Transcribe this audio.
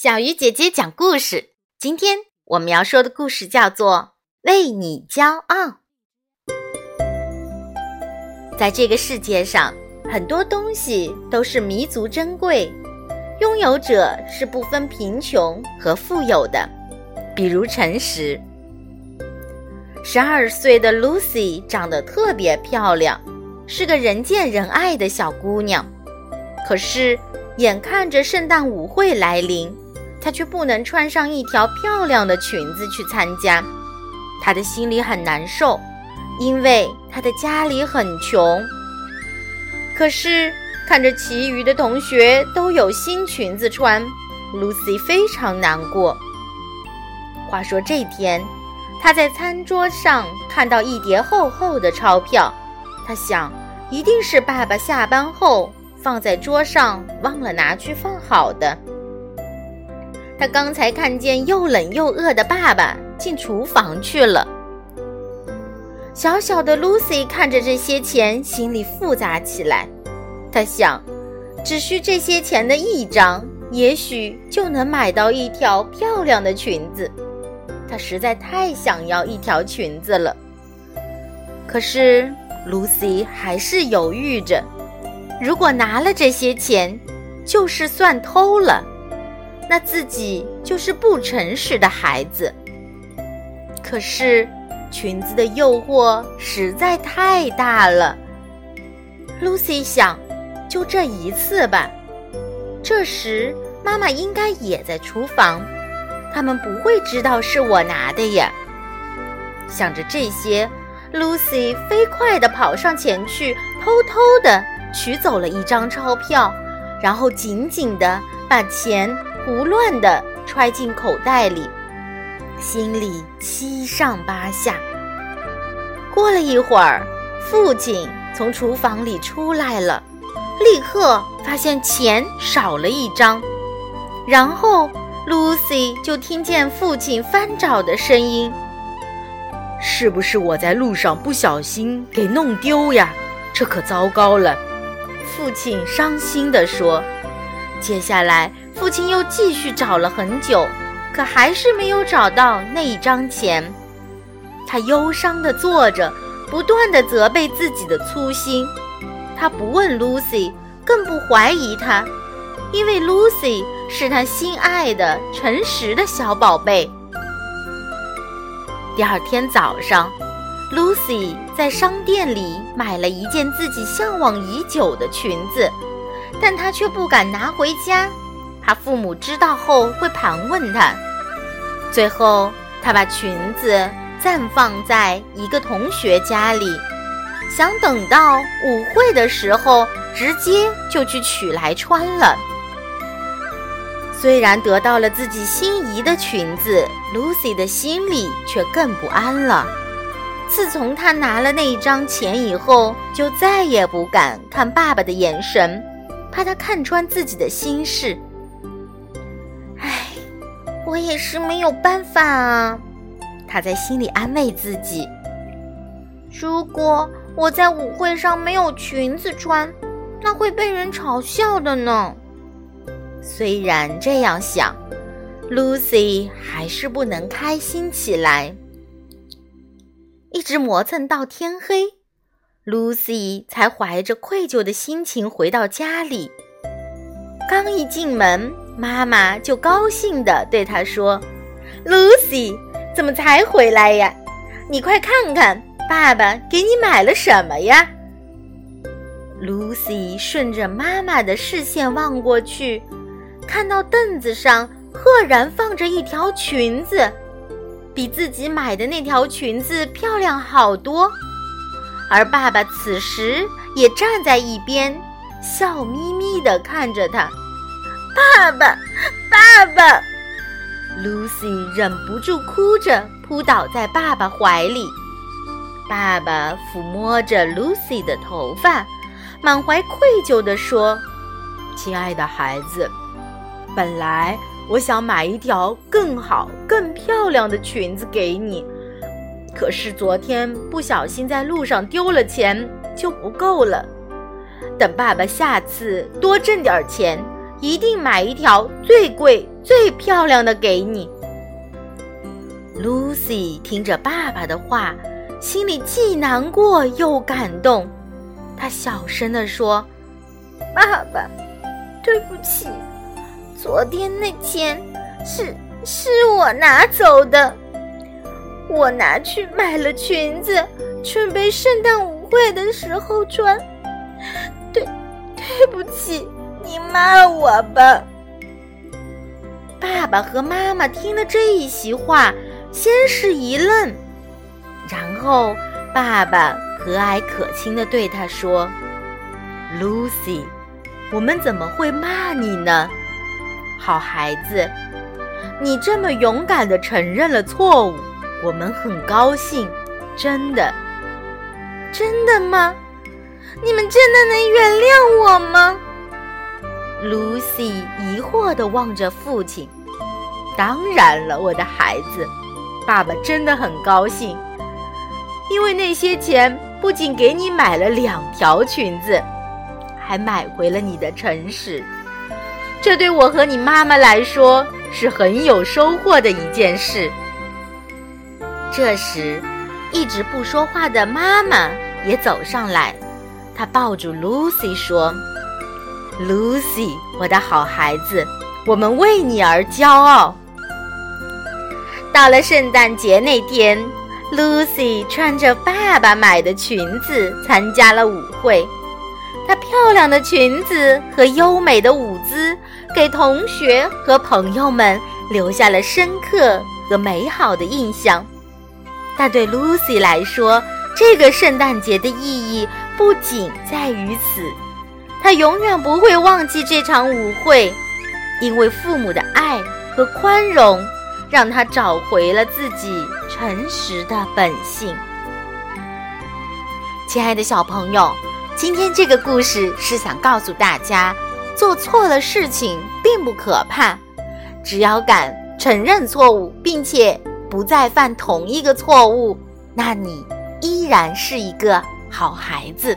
小鱼姐姐讲故事。今天我们要说的故事叫做《为你骄傲》。在这个世界上，很多东西都是弥足珍贵，拥有者是不分贫穷和富有的。比如诚实。十二岁的 Lucy 长得特别漂亮，是个人见人爱的小姑娘。可是，眼看着圣诞舞会来临。她却不能穿上一条漂亮的裙子去参加，她的心里很难受，因为她的家里很穷。可是看着其余的同学都有新裙子穿，Lucy 非常难过。话说这天，她在餐桌上看到一叠厚厚的钞票，她想，一定是爸爸下班后放在桌上忘了拿去放好的。他刚才看见又冷又饿的爸爸进厨房去了。小小的 Lucy 看着这些钱，心里复杂起来。他想，只需这些钱的一张，也许就能买到一条漂亮的裙子。他实在太想要一条裙子了。可是 Lucy 还是犹豫着，如果拿了这些钱，就是算偷了。那自己就是不诚实的孩子。可是，裙子的诱惑实在太大了。Lucy 想，就这一次吧。这时，妈妈应该也在厨房，他们不会知道是我拿的呀。想着这些，Lucy 飞快地跑上前去，偷偷地取走了一张钞票，然后紧紧地把钱。胡乱地揣进口袋里，心里七上八下。过了一会儿，父亲从厨房里出来了，立刻发现钱少了一张。然后，Lucy 就听见父亲翻找的声音：“是不是我在路上不小心给弄丢呀？这可糟糕了！”父亲伤心地说。接下来。父亲又继续找了很久，可还是没有找到那一张钱。他忧伤地坐着，不断地责备自己的粗心。他不问 Lucy，更不怀疑她，因为 Lucy 是他心爱的、诚实的小宝贝。第二天早上，Lucy 在商店里买了一件自己向往已久的裙子，但她却不敢拿回家。他父母知道后会盘问他，最后他把裙子暂放在一个同学家里，想等到舞会的时候直接就去取来穿了。虽然得到了自己心仪的裙子，Lucy 的心里却更不安了。自从他拿了那一张钱以后，就再也不敢看爸爸的眼神，怕他看穿自己的心事。我也是没有办法啊，他在心里安慰自己。如果我在舞会上没有裙子穿，那会被人嘲笑的呢。虽然这样想，Lucy 还是不能开心起来，一直磨蹭到天黑，Lucy 才怀着愧疚的心情回到家里。刚一进门。妈妈就高兴地对他说：“Lucy，怎么才回来呀？你快看看，爸爸给你买了什么呀？”Lucy 顺着妈妈的视线望过去，看到凳子上赫然放着一条裙子，比自己买的那条裙子漂亮好多。而爸爸此时也站在一边，笑眯眯地看着他。爸爸，爸爸！Lucy 忍不住哭着扑倒在爸爸怀里。爸爸抚摸着 Lucy 的头发，满怀愧疚地说：“亲爱的孩子，本来我想买一条更好、更漂亮的裙子给你，可是昨天不小心在路上丢了钱，就不够了。等爸爸下次多挣点钱。”一定买一条最贵、最漂亮的给你。Lucy 听着爸爸的话，心里既难过又感动。她小声地说：“爸爸，对不起，昨天那钱是是我拿走的，我拿去买了裙子，准备圣诞舞会的时候穿。对，对不起，你骂我吧。”爸爸和妈妈听了这一席话。先是一愣，然后爸爸和蔼可亲地对他说：“Lucy，我们怎么会骂你呢？好孩子，你这么勇敢地承认了错误，我们很高兴，真的，真的吗？你们真的能原谅我吗？”Lucy 疑惑地望着父亲：“当然了，我的孩子。”爸爸真的很高兴，因为那些钱不仅给你买了两条裙子，还买回了你的诚实。这对我和你妈妈来说是很有收获的一件事。这时，一直不说话的妈妈也走上来，她抱住 Lucy 说：“Lucy，我的好孩子，我们为你而骄傲。”到了圣诞节那天，Lucy 穿着爸爸买的裙子参加了舞会。她漂亮的裙子和优美的舞姿，给同学和朋友们留下了深刻和美好的印象。但对 Lucy 来说，这个圣诞节的意义不仅在于此。他永远不会忘记这场舞会，因为父母的爱和宽容。让他找回了自己诚实的本性。亲爱的小朋友，今天这个故事是想告诉大家，做错了事情并不可怕，只要敢承认错误，并且不再犯同一个错误，那你依然是一个好孩子。